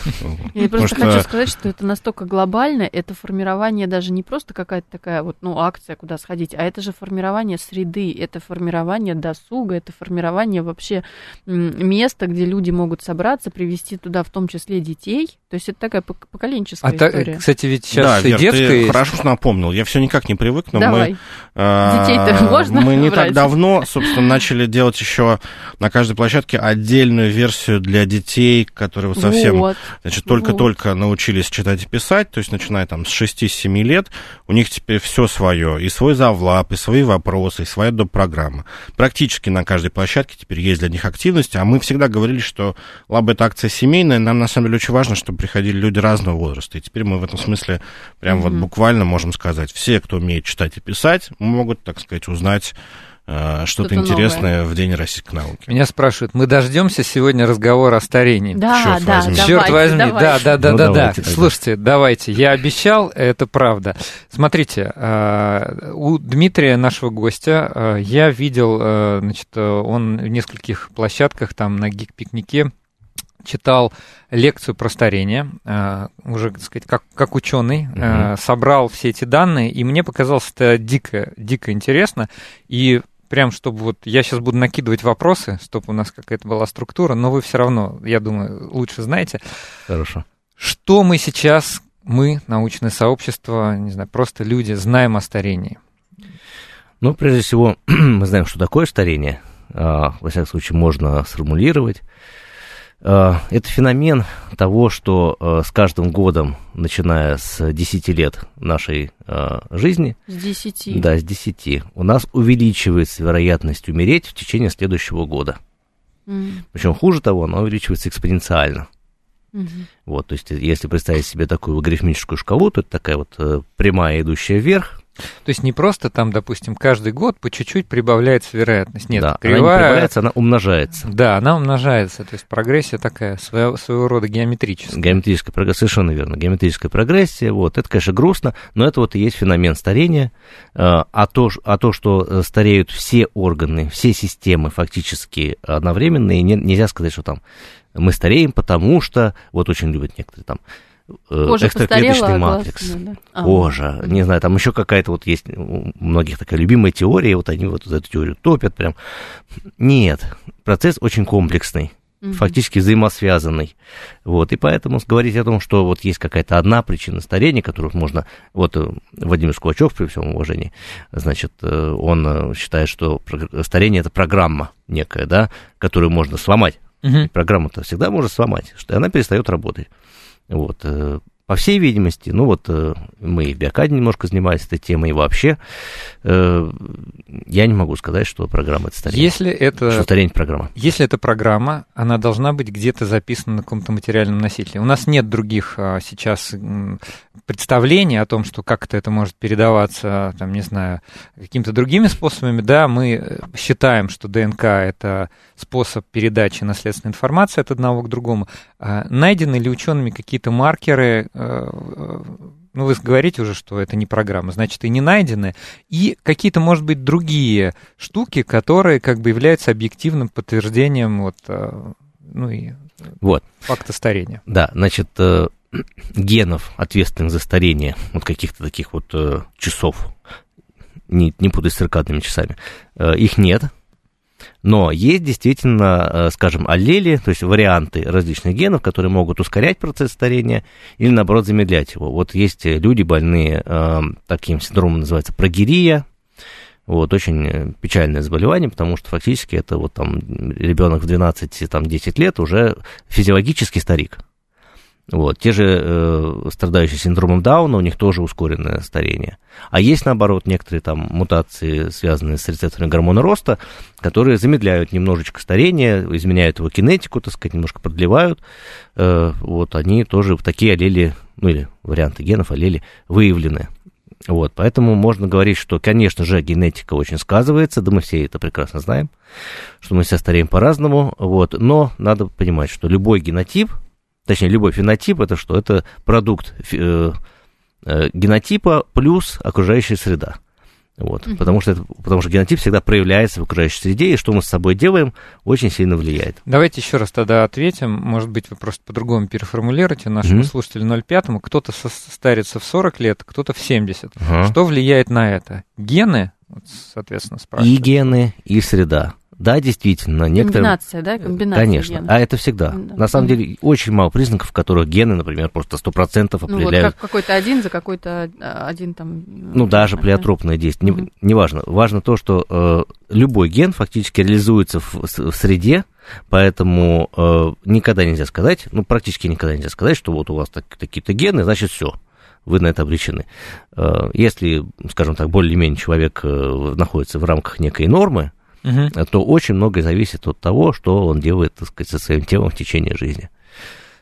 Я просто хочу сказать, что это настолько глобально, это формирование даже не просто какая-то такая вот, ну, акция, куда сходить, а это же формирование среды, это формирование досуга, это формирование вообще места, где люди могут собраться, привести туда в том числе детей. То есть это такая поколенческая а история. Та, кстати, ведь сейчас и детская... хорошо напомнил. Я все никак не привык, но мы Детей-то а, можно Мы не брать? так давно, собственно, начали делать еще на каждой площадке отдельную версию для детей, которые совсем, вот. значит, только-только вот. научились читать и писать, то есть начиная там с 6-7 лет, у них теперь все свое, и свой завлап, и свои вопросы, и своя доп. программа. Практически на каждой площадке теперь есть для них активности, а мы всегда говорили, что лаб это акция семейная, нам на самом деле очень важно, чтобы приходили люди разного возраста, и теперь мы в этом смысле прям mm-hmm. вот буквально можем сказать, все, кто умеет читать и писать, могут, так сказать, узнать э, что-то, что интересное новое. в День российской науки. Меня спрашивают, мы дождемся сегодня разговора о старении. Да, Черт да, возьми. давайте, Черт возьми, давайте. да, да, да, ну, да, да. Тогда. Слушайте, давайте. Я обещал, это правда. Смотрите, э, у Дмитрия, нашего гостя, э, я видел, значит, он в нескольких площадках там на гик-пикнике читал лекцию про старение, э, уже, так сказать, как, как ученый, угу. собрал все эти данные, и мне показалось это дико, дико интересно, и прям, чтобы вот я сейчас буду накидывать вопросы, чтобы у нас какая-то была структура, но вы все равно, я думаю, лучше знаете. Хорошо. Что мы сейчас, мы, научное сообщество, не знаю, просто люди, знаем о старении? Ну, прежде всего, мы знаем, что такое старение. А, во всяком случае, можно сформулировать. Э, это феномен того, что э, с каждым годом, начиная с 10 лет нашей э, жизни, с 10. Да, с 10, у нас увеличивается вероятность умереть в течение следующего года. Mm. Причем хуже того, она увеличивается экспоненциально. Mm-hmm. Вот, то есть, если представить себе такую логарифмическую шкалу, то это такая вот прямая, идущая вверх, то есть не просто там, допустим, каждый год по чуть-чуть прибавляется вероятность. Нет, да, кривая... она не прибавляется, она умножается. Да, она умножается. То есть прогрессия такая своего, своего рода геометрическая. Геометрическая прогрессия, совершенно верно. Геометрическая прогрессия, вот, это, конечно, грустно, но это вот и есть феномен старения. А, а то, а то что э, стареют все органы, все системы фактически одновременно, и нельзя сказать, что там мы стареем, потому что, вот очень любят некоторые там, Кожа экстраклеточный матрикс, да? А. кожа, не знаю, там еще какая-то вот есть у многих такая любимая теория, вот они вот эту теорию топят прям. Нет, процесс очень комплексный, угу. фактически взаимосвязанный. Вот, и поэтому говорить о том, что вот есть какая-то одна причина старения, которую можно... Вот э, Владимир Скулачев, при всем уважении, значит, э, он считает, что старение – это программа некая, да, которую можно сломать. Угу. Программу-то всегда можно сломать, что она перестает работать. Вот. По всей видимости, ну вот э, мы в Биокаде немножко занимались этой темой, и вообще э, я не могу сказать, что программа это старение. Если это... Что старение программа. Если это программа, она должна быть где-то записана на каком-то материальном носителе. У нас нет других а, сейчас представлений о том, что как-то это может передаваться, там, не знаю, какими-то другими способами. Да, мы э, считаем, что ДНК – это способ передачи наследственной информации от одного к другому. А найдены ли учеными какие-то маркеры ну, вы говорите уже, что это не программа, значит, и не найдены, и какие-то, может быть, другие штуки, которые как бы являются объективным подтверждением вот, э, ну и вот. факта старения. Да, значит, э, генов, ответственных за старение, вот каких-то таких вот часов, не, не путай с циркадными часами, их нет, но есть действительно, э, скажем, аллели, то есть варианты различных генов, которые могут ускорять процесс старения или, наоборот, замедлять его. Вот есть люди больные э, таким синдромом, называется прогерия, вот, очень э, печальное заболевание, потому что фактически это вот там ребенок в 12-10 лет уже физиологический старик. Вот. Те же э, страдающие синдромом Дауна, у них тоже ускоренное старение. А есть, наоборот, некоторые там мутации, связанные с рецепторами гормона роста, которые замедляют немножечко старение, изменяют его кинетику, так сказать, немножко продлевают. Э, вот они тоже в такие аллели, ну или варианты генов аллели выявлены. Вот, поэтому можно говорить, что, конечно же, генетика очень сказывается, да мы все это прекрасно знаем, что мы все стареем по-разному, вот, но надо понимать, что любой генотип – точнее, любой фенотип, это что? Это продукт э, э, генотипа плюс окружающая среда. Вот, угу. потому, что это, потому что генотип всегда проявляется в окружающей среде, и что мы с собой делаем, очень сильно влияет. Давайте еще раз тогда ответим. Может быть, вы просто по-другому переформулируете нашему угу. слушателю 05-му. Кто-то состарится в 40 лет, кто-то в 70. Угу. Что влияет на это? Гены, соответственно, спрашивают. И гены, и среда. Да, действительно, некоторые... Комбинация, да? Комбинация Конечно, генов. а это всегда. Да. На самом деле, очень мало признаков, в которых гены, например, просто 100% определяют... Ну, вот как какой-то один за какой-то а, один там... Ну, даже плеотропное действие, угу. не, важно. Важно то, что э, любой ген фактически реализуется в, в среде, поэтому э, никогда нельзя сказать, ну, практически никогда нельзя сказать, что вот у вас так, такие-то гены, значит, все вы на это обречены. Э, если, скажем так, более-менее человек э, находится в рамках некой нормы, угу. то очень многое зависит от того, что он делает, так сказать, со своим телом в течение жизни.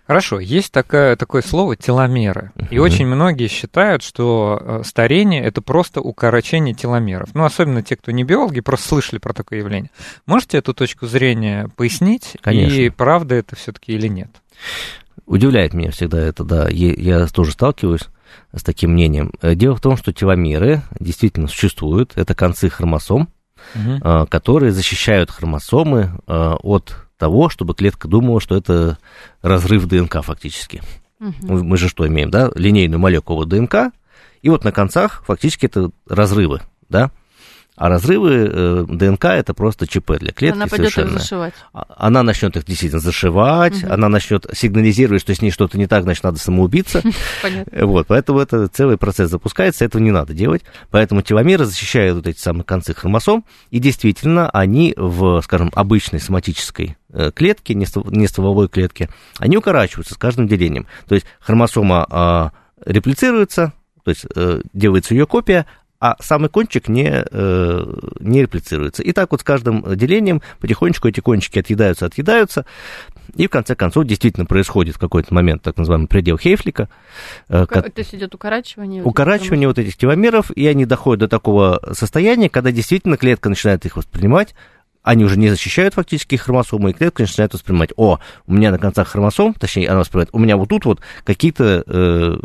Хорошо, есть такое, такое слово теломеры. И uh очень многие считают, что э, старение это просто укорочение теломеров. Ну, особенно те, кто не биологи, просто слышали про такое явление. Можете эту точку зрения пояснить? Конечно. И правда это все-таки или нет? Удивляет меня всегда это, да. Я тоже сталкиваюсь с таким мнением. Э, дело в том, что теломеры действительно существуют. Это концы хромосом, угу. которые защищают хромосомы а, от того, чтобы клетка думала, что это разрыв ДНК фактически. Угу. Мы же что имеем, да? Линейную молекулу ДНК, и вот на концах фактически это разрывы, да? А разрывы э, ДНК это просто ЧП для клетки. Она пойдет их зашивать. А, она начнет их действительно зашивать, угу. она начнет сигнализировать, что с ней что-то не так, значит, надо самоубиться. Понятно. Вот, поэтому это целый процесс запускается, этого не надо делать. Поэтому теломеры защищают вот эти самые концы хромосом, и действительно они в, скажем, обычной соматической э, клетке, не стволовой клетке, они укорачиваются с каждым делением. То есть хромосома а, реплицируется, то есть э, делается ее копия, а самый кончик не, э, не реплицируется. И так вот с каждым делением потихонечку эти кончики отъедаются, отъедаются, и в конце концов действительно происходит в какой-то момент так называемый предел Хейфлика. Э, то есть идет укорачивание? Укорачивание вот этих теломеров, и они доходят до такого состояния, когда действительно клетка начинает их воспринимать, они уже не защищают фактически хромосомы, и клетка начинает воспринимать, о, у меня на концах хромосом, точнее, она воспринимает, у меня вот тут вот какие-то, э,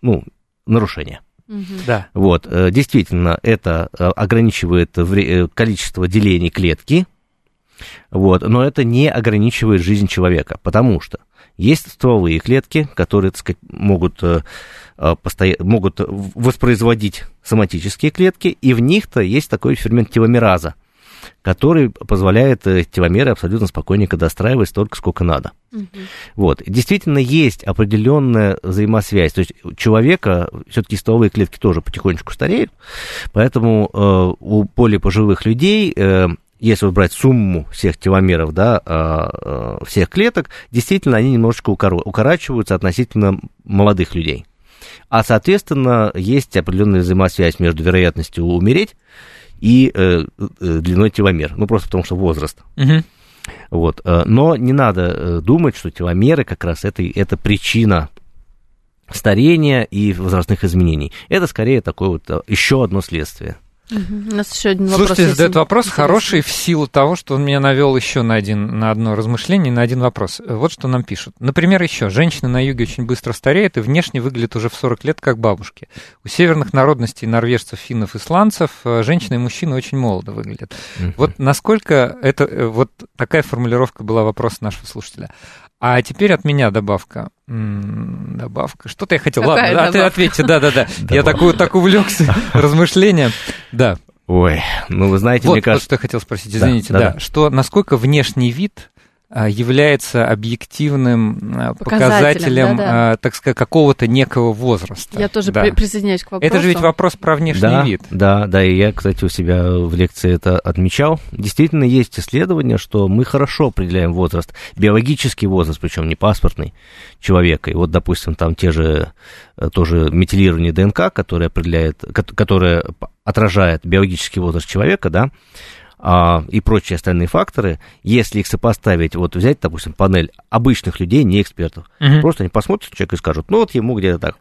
ну, нарушения. Да. Вот, э, действительно, это э, ограничивает э, количество делений клетки, вот, но это не ограничивает жизнь человека, потому что есть стволовые клетки, которые, так сказать, могут, могут воспроизводить соматические клетки, и в них-то есть такой фермент теломераза, который позволяет э, теломеры абсолютно спокойненько достраивать столько, сколько надо. Угу. Вот. Действительно, есть определенная взаимосвязь. То есть у человека все-таки стволовые клетки тоже потихонечку стареют, поэтому э, у более пожилых людей э, если брать сумму всех теломеров, да, а, а, всех клеток, действительно они немножечко укорачиваются относительно молодых людей. А, соответственно, есть определенная взаимосвязь между вероятностью умереть и э, э, длиной теломер. Ну, просто потому что возраст. Угу. Вот. Э, но не надо э, думать, что теломеры как раз это, это причина старения и возрастных изменений. Это скорее такое вот еще одно следствие. У нас еще один вопрос. Слушайте, задает вопрос интересный. хороший в силу того, что он меня навел еще на, один, на одно размышление, на один вопрос. Вот что нам пишут. Например, еще. Женщины на юге очень быстро стареют и внешне выглядят уже в 40 лет как бабушки. У северных народностей, норвежцев, финнов, исландцев, э, женщины и мужчины очень молодо выглядят. Вот насколько это... Э, вот такая формулировка была вопроса нашего слушателя. А теперь от меня добавка. М-м, добавка. Что-то я хотел. Какая Ладно, добавка? ты ответьте, да-да-да. Я такой так увлекся размышлением. Да. Ой, ну вы знаете, вот, мне кажется... Вот что я хотел спросить, извините, да, да, да. что насколько внешний вид является объективным а, показателем, да, да. так сказать, какого-то некого возраста. Я тоже да. присоединяюсь к вопросу. Это же ведь вопрос про внешний да, вид. Да, да, и я, кстати, у себя в лекции это отмечал. Действительно, есть исследования, что мы хорошо определяем возраст, биологический возраст, причем не паспортный человека. И вот, допустим, там те же э, тоже метилирование ДНК, которое определяет, которое отражает биологический возраст человека, да, а, и прочие остальные факторы, если их сопоставить, вот взять, допустим, панель обычных людей, не экспертов, угу. просто они посмотрят человека и скажут, ну вот ему где-то так,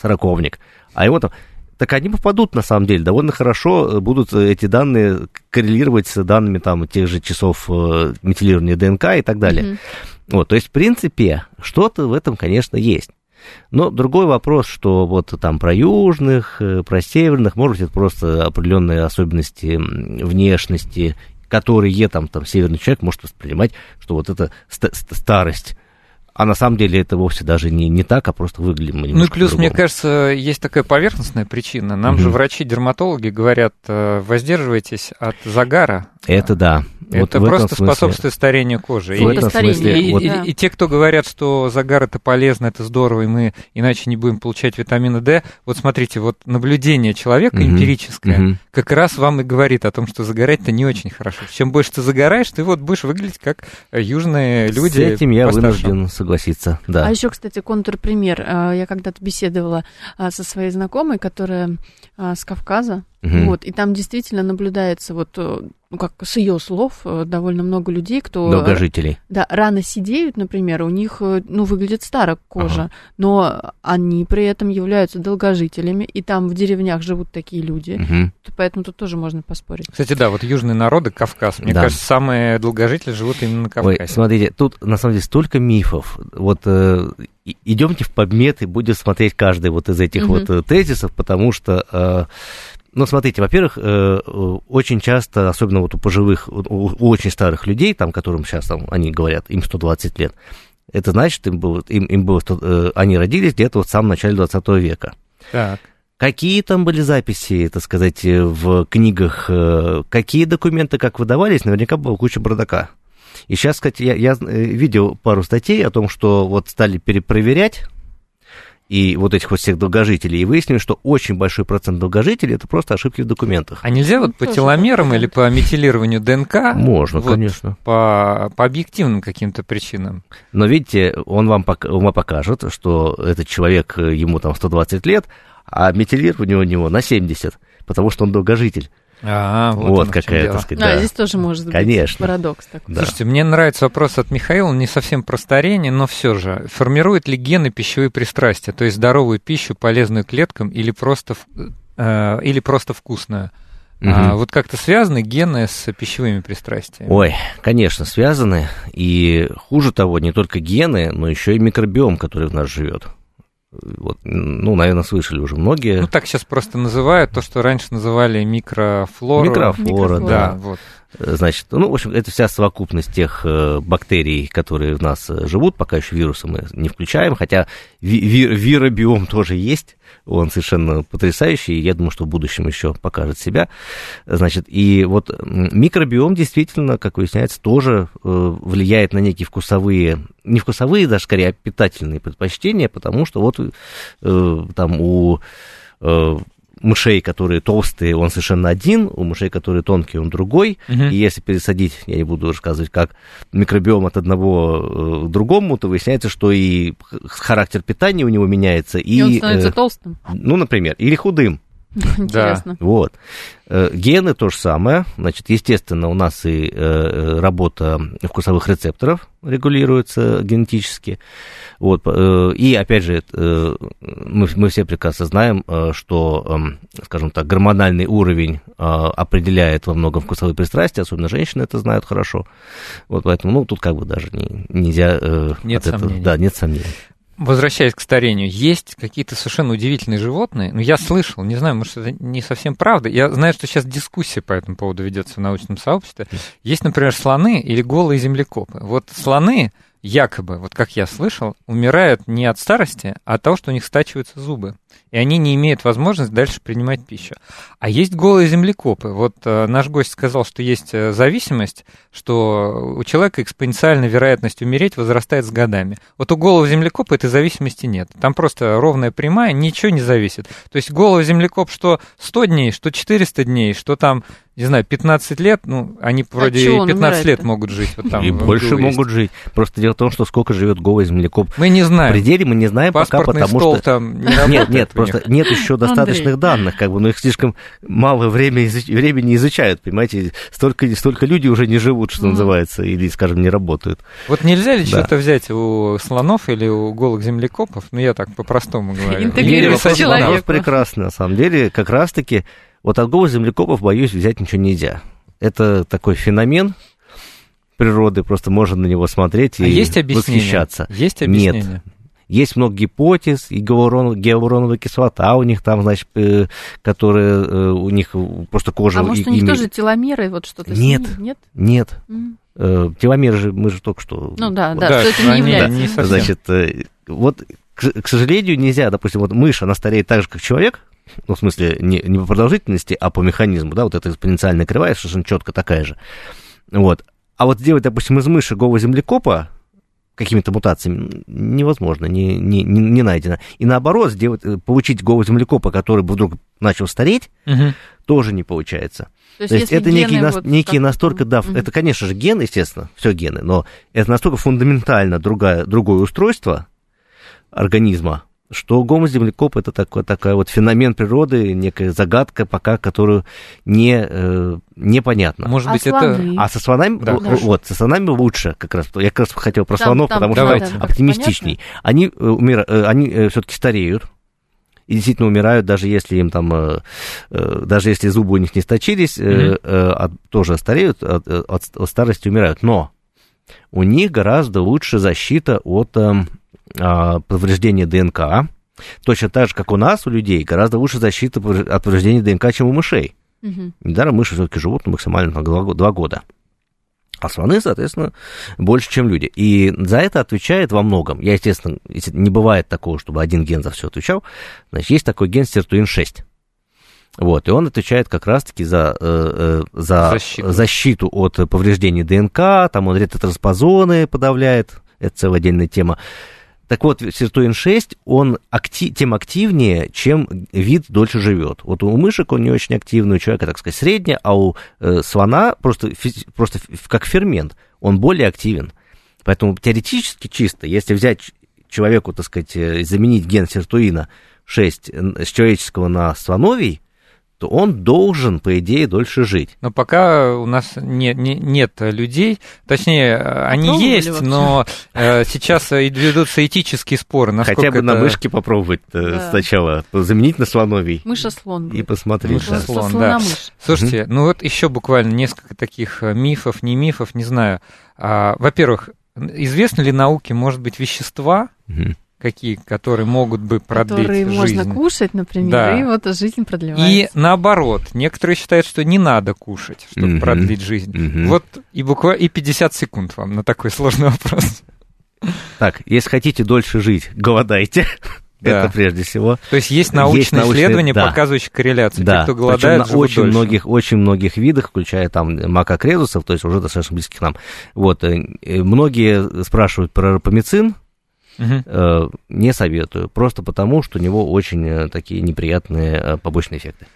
сороковник, а ему там так они попадут, на самом деле, довольно хорошо будут эти данные коррелировать с данными там тех же часов э, метилирования ДНК и так далее. Mm-hmm. Вот, то есть, в принципе, что-то в этом, конечно, есть. Но другой вопрос, что вот там про южных, э, про северных, может быть, это просто определенные особенности внешности, которые там, там северный человек может воспринимать, что вот это старость а на самом деле это вовсе даже не, не так, а просто выглядим мы Ну и плюс, мне кажется, есть такая поверхностная причина. Нам угу. же врачи-дерматологи говорят, э, воздерживайтесь от загара. Это да. Это вот просто смысле, способствует старению кожи. И, это смысле, и, вот... и, и, и те, кто говорят, что загар это полезно, это здорово, и мы иначе не будем получать витамина D, вот смотрите, вот наблюдение человека угу. эмпирическое угу. как раз вам и говорит о том, что загорать-то не очень хорошо. Чем больше ты загораешь, ты вот будешь выглядеть как южные люди. С этим я вынужден согласиться, да. А еще, кстати, контрпример. Э, я когда-то беседовала э, со своей знакомой, которая э, с Кавказа, Угу. Вот, и там действительно наблюдается вот, ну, как с ее слов, довольно много людей, кто... Долгожителей. Да, рано сидеют, например, у них, ну, выглядит старо кожа, ага. но они при этом являются долгожителями, и там в деревнях живут такие люди, угу. поэтому тут тоже можно поспорить. Кстати, да, вот южные народы, Кавказ, мне да. кажется, самые долгожители живут именно на Кавказе. Ой, смотрите, тут на самом деле столько мифов. Вот э, идемте в подмет и будем смотреть каждый вот из этих угу. вот э, тезисов, потому что... Э, ну, смотрите, во-первых, э, очень часто, особенно вот у пожилых, у очень старых людей, там, которым сейчас там, они говорят, им 120 лет, это значит, им было, им, им было э, они родились где-то вот в самом начале 20 века. Так. Какие там были записи, так сказать, в книгах, э, какие документы как выдавались, наверняка была куча бардака. И сейчас, кстати, я, я видел пару статей о том, что вот стали перепроверять и вот этих вот всех долгожителей, и выяснили, что очень большой процент долгожителей это просто ошибки в документах. А нельзя вот по теломерам или по метилированию ДНК? Можно, вот конечно. По, по объективным каким-то причинам. Но видите, он вам, он вам покажет, что этот человек, ему там 120 лет, а метилирование у него на 70, потому что он долгожитель. А, вот, вот какая, так сказать, да. А, здесь тоже может быть Конечно. парадокс такой. Да. Слушайте, мне нравится вопрос от Михаила, он не совсем про старение, но все же. Формируют ли гены пищевые пристрастия, то есть здоровую пищу, полезную клеткам или просто, э, или просто вкусную? Угу. А, вот как-то связаны гены с пищевыми пристрастиями? Ой, конечно, связаны. И хуже того, не только гены, но еще и микробиом, который в нас живет. Вот, ну, наверное, слышали уже многие. Ну, так сейчас просто называют то, что раньше называли микрофлору. Микрофлора, да. да. Вот. Значит, ну, в общем, это вся совокупность тех э, бактерий, которые в нас э, живут, пока еще вирусы мы не включаем, хотя ви- ви- виробиом тоже есть, он совершенно потрясающий, и я думаю, что в будущем еще покажет себя. Значит, и вот микробиом действительно, как выясняется, тоже э, влияет на некие вкусовые, не вкусовые даже, скорее, а питательные предпочтения, потому что вот там у мышей, которые толстые, он совершенно один, у мышей, которые тонкие, он другой. Угу. И если пересадить, я не буду рассказывать, как микробиом от одного к другому, то выясняется, что и характер питания у него меняется. И, и он становится э, толстым. Ну, например, или худым. Интересно. Да, вот. Э, гены то же самое. Значит, естественно, у нас и э, работа вкусовых рецепторов регулируется генетически. Вот. Э, и, опять же, мы, мы все прекрасно знаем, что, эм, скажем так, гормональный уровень определяет во многом вкусовые пристрастия, особенно женщины это знают хорошо. Вот поэтому, ну, тут как бы даже не, нельзя... Нет от сомнений. Этого, да, нет сомнений. Возвращаясь к старению, есть какие-то совершенно удивительные животные. Ну, я слышал, не знаю, может, это не совсем правда. Я знаю, что сейчас дискуссия по этому поводу ведется в научном сообществе. Есть, например, слоны или голые землекопы. Вот слоны якобы, вот как я слышал, умирают не от старости, а от того, что у них стачиваются зубы. И они не имеют возможности дальше принимать пищу. А есть голые землекопы. Вот э, наш гость сказал, что есть э, зависимость, что у человека экспоненциальная вероятность умереть возрастает с годами. Вот у голого землекопа этой зависимости нет. Там просто ровная прямая, ничего не зависит. То есть голый землекоп что 100 дней, что 400 дней, что там не знаю, 15 лет, ну, они а вроде а 15 лет могут жить. Вот там и больше могут жить. Просто дело в том, что сколько живет голый землекоп. Мы не знаем. В пределе мы не знаем пока, потому стол что... Там не нет, нет, просто нет еще достаточных данных, как бы, но их слишком мало времени, времени изучают, понимаете, столько, столько людей уже не живут, что называется, или, скажем, не работают. Вот нельзя ли да. что-то взять у слонов или у голых землекопов, ну, я так по-простому говорю. Интегрировать человека. Прекрасно, на самом деле, как раз-таки вот от голых землекопов, боюсь, взять ничего нельзя. Это такой феномен природы, просто можно на него смотреть а и есть объяснение? восхищаться. Есть объяснение? Нет. Есть много гипотез, и гиалурон, гиалуроновая кислота у них там, значит, э, которая э, у них просто кожа... А может, у них тоже теломеры, вот что-то Нет, нет? Нет. Mm. Э, теломеры же, мы же только что... Ну да, да, да что это не является. Не совсем. Значит, э, вот, к, к сожалению, нельзя, допустим, вот мышь, она стареет так же, как человек, ну, в смысле, не, не по продолжительности, а по механизму, да, вот эта экспоненциальная кривая совершенно четко такая же. Вот. А вот сделать, допустим, из мыши голого землекопа какими-то мутациями невозможно, не, не, не, найдено. И наоборот, сделать, э, получить голого землекопа, который бы вдруг начал стареть, угу. тоже не получается. То есть, То есть это некий, вот некий настолько, да, угу. это, конечно же, ген, естественно, все гены, но это настолько фундаментально другая, другое устройство организма, что гомоземлекоп это такой, такой вот феномен природы, некая загадка пока, которую не, э, непонятно. Может а быть, слоны? это... А со слонами, да, вот, со слонами лучше как раз. Я как раз хотел про там, слонов, там, потому давайте. что оптимистичней. Они, э, умира... Э, они э, все-таки стареют, и действительно умирают, даже если им там, даже если зубы у них не сточились, mm-hmm. тоже стареют, от, от, от старости умирают. Но у них гораздо лучше защита от эм, а, повреждения ДНК, точно так же, как у нас, у людей, гораздо лучше защита от повреждения ДНК, чем у мышей. Угу. Недаром мыши все-таки живут максимально на два года. А слоны, соответственно, больше, чем люди. И за это отвечает во многом. Я, естественно, не бывает такого, чтобы один ген за все отвечал. Значит, есть такой ген сиртуин-6. Вот, и он отвечает как раз-таки за, э, э за защиту. защиту от повреждений ДНК, там он ретротранспозоны подавляет, это целая отдельная тема. Так вот, сиртуин-6, он актив, тем активнее, чем вид дольше живет. Вот у мышек он не очень активный, у человека, так сказать, средний, а у э, слона просто, просто как фермент, он более активен. Поэтому теоретически чисто, если взять человеку, так сказать, э, заменить ген сиртуина 6 с человеческого на слоновий, то он должен, по идее, дольше жить. Но пока у нас не, не, нет людей, точнее, они Попробовали есть, вообще? но э, сейчас ведутся этические споры. Хотя бы это... на мышке попробовать э, да. сначала, заменить на слоновий. Мыша-слон. И посмотреть. Мыша-слон, да. Слушайте, ну вот еще буквально несколько таких э, мифов, не мифов, не знаю. А, во-первых, известны ли науке, может быть, вещества, угу какие, которые могут бы продлить которые жизнь. можно кушать, например, да. и вот жизнь продлевается. И наоборот, некоторые считают, что не надо кушать, чтобы mm-hmm. продлить жизнь. Mm-hmm. Вот и буквально и 50 секунд вам на такой сложный вопрос. Так, если хотите дольше жить, голодайте. Да. Это прежде всего. То есть есть научные, есть научные исследования, да. показывающие корреляцию. Да. Те, кто голодает, Причем на очень дольше. многих, очень многих видах, включая там макакрезусов, то есть уже достаточно близких к нам. Вот. Э, многие спрашивают про рапамицин, угу. не советую. Просто потому, что у него очень такие неприятные побочные эффекты.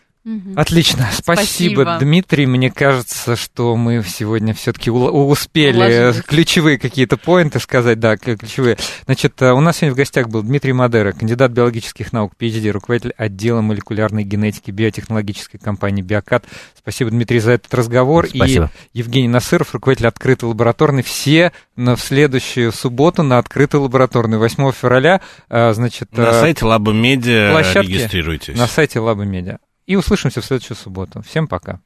Отлично, спасибо, спасибо, Дмитрий. Мне кажется, что мы сегодня все-таки успели Уложились. ключевые какие-то поинты сказать, да, ключевые. Значит, э, у нас сегодня в гостях был Дмитрий Мадера, кандидат биологических наук, PhD, руководитель отдела молекулярной генетики биотехнологической компании Биокат. Спасибо, Дмитрий, за этот разговор. Спасибо. И Евгений Насыров, руководитель открытой лабораторной. Все на, в следующую субботу на открытой лабораторной, 8 февраля, э, значит... На э, сайте Лаба Медиа регистрируйтесь. На сайте Лаба Медиа. И услышимся в следующую субботу. Всем пока.